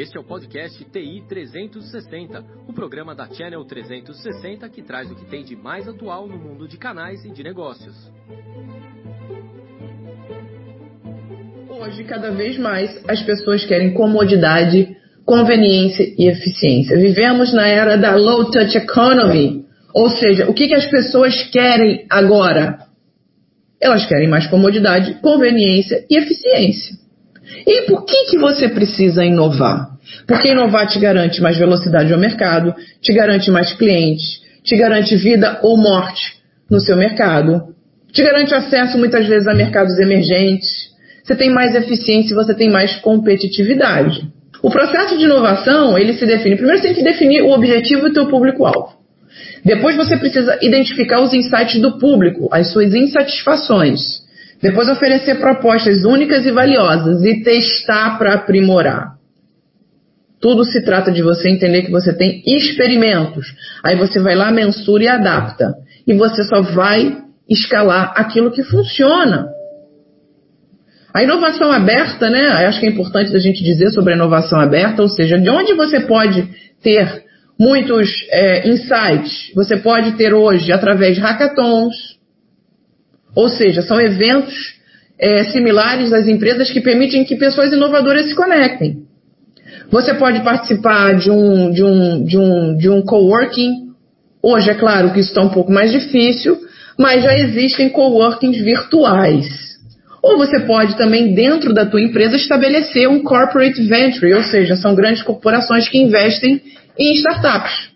Este é o podcast TI 360, o programa da Channel 360 que traz o que tem de mais atual no mundo de canais e de negócios. Hoje, cada vez mais, as pessoas querem comodidade, conveniência e eficiência. Vivemos na era da low touch economy, ou seja, o que, que as pessoas querem agora? Elas querem mais comodidade, conveniência e eficiência. E por que, que você precisa inovar? Porque inovar te garante mais velocidade ao mercado, te garante mais clientes, te garante vida ou morte no seu mercado, te garante acesso muitas vezes a mercados emergentes, você tem mais eficiência e você tem mais competitividade. O processo de inovação, ele se define. Primeiro você tem que definir o objetivo e o teu público-alvo. Depois você precisa identificar os insights do público, as suas insatisfações. Depois oferecer propostas únicas e valiosas e testar para aprimorar. Tudo se trata de você entender que você tem experimentos. Aí você vai lá, mensura e adapta. E você só vai escalar aquilo que funciona. A inovação aberta, né? Acho que é importante a gente dizer sobre a inovação aberta, ou seja, de onde você pode ter muitos é, insights. Você pode ter hoje através de hackathons, ou seja, são eventos é, similares das empresas que permitem que pessoas inovadoras se conectem. Você pode participar de um, de um, de um, de um coworking. Hoje, é claro que isso está um pouco mais difícil, mas já existem coworkings virtuais. Ou você pode também, dentro da tua empresa, estabelecer um corporate venture, ou seja, são grandes corporações que investem em startups.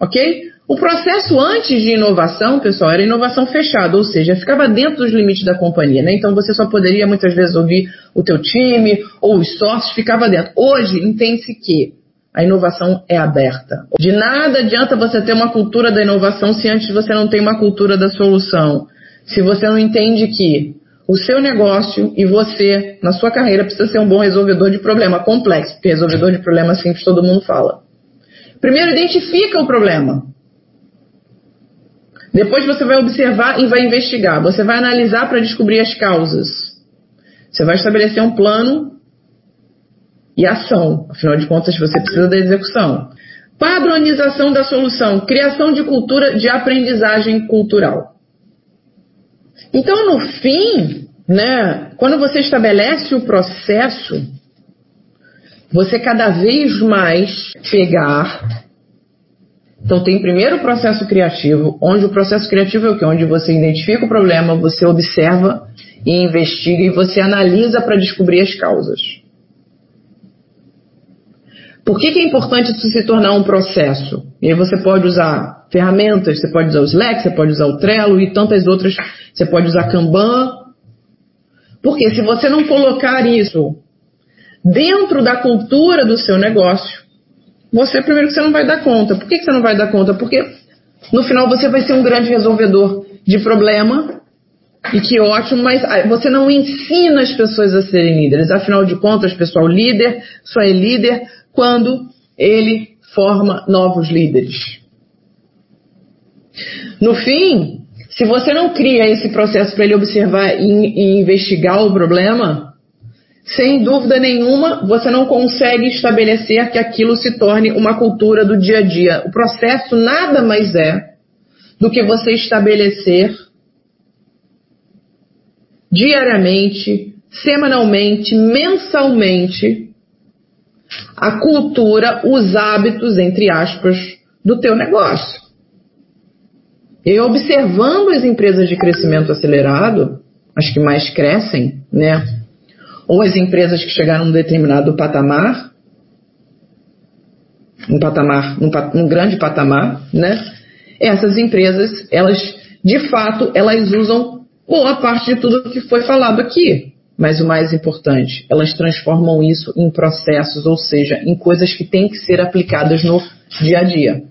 Ok? O processo antes de inovação, pessoal, era inovação fechada, ou seja, ficava dentro dos limites da companhia, né? Então você só poderia muitas vezes ouvir o teu time ou os sócios, ficava dentro. Hoje, entende-se que a inovação é aberta. De nada adianta você ter uma cultura da inovação se antes você não tem uma cultura da solução. Se você não entende que o seu negócio e você, na sua carreira, precisa ser um bom resolvedor de problema complexo, porque resolvedor de problema simples todo mundo fala. Primeiro, identifica o problema. Depois você vai observar e vai investigar. Você vai analisar para descobrir as causas. Você vai estabelecer um plano e ação. Afinal de contas, você precisa da execução. Padronização da solução. Criação de cultura de aprendizagem cultural. Então, no fim, né, quando você estabelece o processo, você cada vez mais pegar. Então tem primeiro o processo criativo, onde o processo criativo é o que? Onde você identifica o problema, você observa e investiga e você analisa para descobrir as causas. Por que, que, é importante isso se tornar um processo? E aí você pode usar ferramentas, você pode usar o Slack, você pode usar o Trello e tantas outras, você pode usar Kanban. Porque se você não colocar isso dentro da cultura do seu negócio, você primeiro que você não vai dar conta. Por que, que você não vai dar conta? Porque no final você vai ser um grande resolvedor de problema e que ótimo, mas ah, você não ensina as pessoas a serem líderes. Afinal de contas, pessoal, líder só é líder quando ele forma novos líderes. No fim, se você não cria esse processo para ele observar e, e investigar o problema, sem dúvida nenhuma, você não consegue estabelecer que aquilo se torne uma cultura do dia a dia. O processo nada mais é do que você estabelecer diariamente, semanalmente, mensalmente a cultura, os hábitos, entre aspas, do teu negócio. E observando as empresas de crescimento acelerado, as que mais crescem, né? Ou as empresas que chegaram a um determinado patamar, um patamar, um, um grande patamar, né? Essas empresas, elas, de fato, elas usam boa parte de tudo que foi falado aqui. Mas o mais importante, elas transformam isso em processos, ou seja, em coisas que têm que ser aplicadas no dia a dia.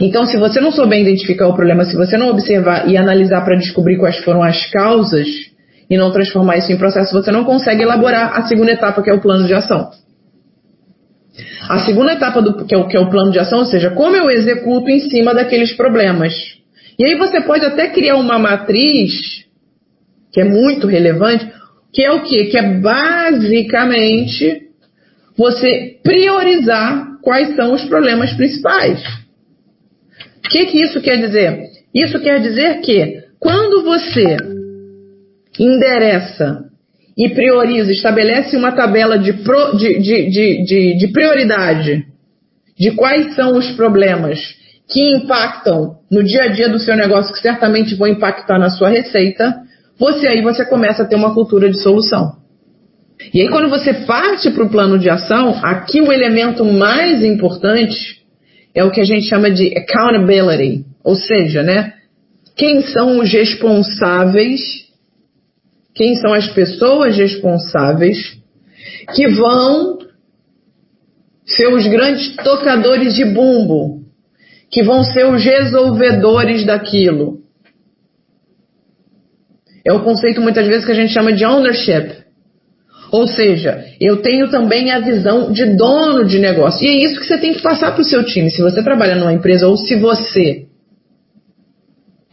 Então, se você não souber identificar o problema, se você não observar e analisar para descobrir quais foram as causas, e não transformar isso em processo, você não consegue elaborar a segunda etapa, que é o plano de ação. A segunda etapa, do, que, é o, que é o plano de ação, ou seja, como eu executo em cima daqueles problemas. E aí você pode até criar uma matriz, que é muito relevante, que é o quê? Que é basicamente você priorizar quais são os problemas principais. O que, que isso quer dizer? Isso quer dizer que quando você endereça e prioriza, estabelece uma tabela de, pro, de, de, de, de, prioridade de quais são os problemas que impactam no dia a dia do seu negócio, que certamente vão impactar na sua receita, você aí você começa a ter uma cultura de solução. E aí quando você parte para o plano de ação, aqui o elemento mais importante é o que a gente chama de accountability, ou seja, né, quem são os responsáveis quem são as pessoas responsáveis que vão ser os grandes tocadores de bumbo, que vão ser os resolvedores daquilo. É o conceito muitas vezes que a gente chama de ownership. Ou seja, eu tenho também a visão de dono de negócio. E é isso que você tem que passar para o seu time. Se você trabalha numa empresa ou se você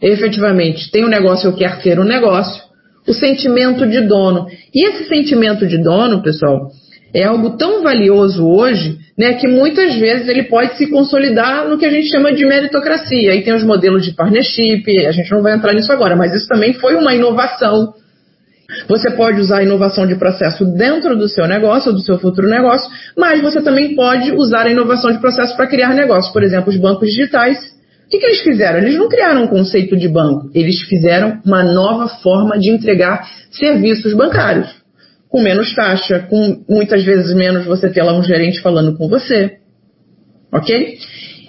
efetivamente tem um negócio ou quer ter um negócio, o sentimento de dono. E esse sentimento de dono, pessoal, é algo tão valioso hoje, né, que muitas vezes ele pode se consolidar no que a gente chama de meritocracia. Aí tem os modelos de partnership, a gente não vai entrar nisso agora, mas isso também foi uma inovação. Você pode usar a inovação de processo dentro do seu negócio, do seu futuro negócio, mas você também pode usar a inovação de processo para criar negócios. Por exemplo, os bancos digitais que, que eles fizeram? Eles não criaram um conceito de banco, eles fizeram uma nova forma de entregar serviços bancários. Com menos taxa, com muitas vezes menos você ter lá um gerente falando com você. Ok?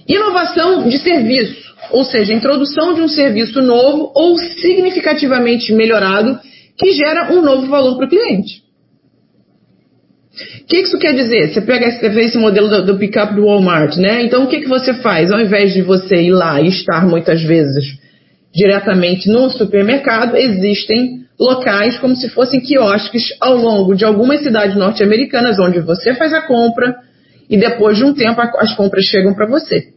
Inovação de serviço, ou seja, introdução de um serviço novo ou significativamente melhorado que gera um novo valor para o cliente. O que isso quer dizer? Você pega esse, modelo do, do pick-up do Walmart, né? Então o que, que você faz? Ao invés de você ir lá e estar muitas vezes diretamente no supermercado, existem locais como se fossem quiosques ao longo de algumas cidades norte-americanas onde você faz a compra e depois de um tempo as compras chegam para você.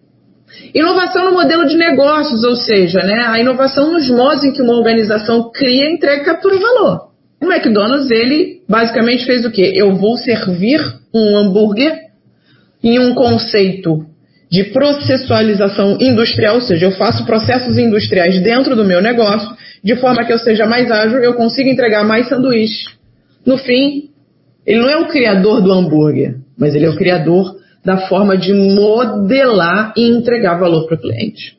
Inovação no modelo de negócios, ou seja, né, a inovação nos modos em que uma organização cria, entrega e captura valor. O McDonald's, ele basicamente fez o quê? Eu vou servir um hambúrguer em um conceito de processualização industrial, ou seja, eu faço processos industriais dentro do meu negócio, de forma que eu seja mais ágil, eu consiga entregar mais sanduíches. No fim, ele não é o criador do hambúrguer, mas ele é o criador da forma de modelar e entregar valor para o cliente.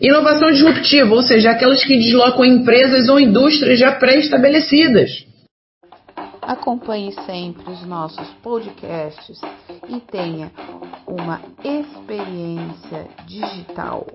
Inovação disruptiva, ou seja, aquelas que deslocam empresas ou indústrias já pré-estabelecidas. Acompanhe sempre os nossos podcasts e tenha uma experiência digital.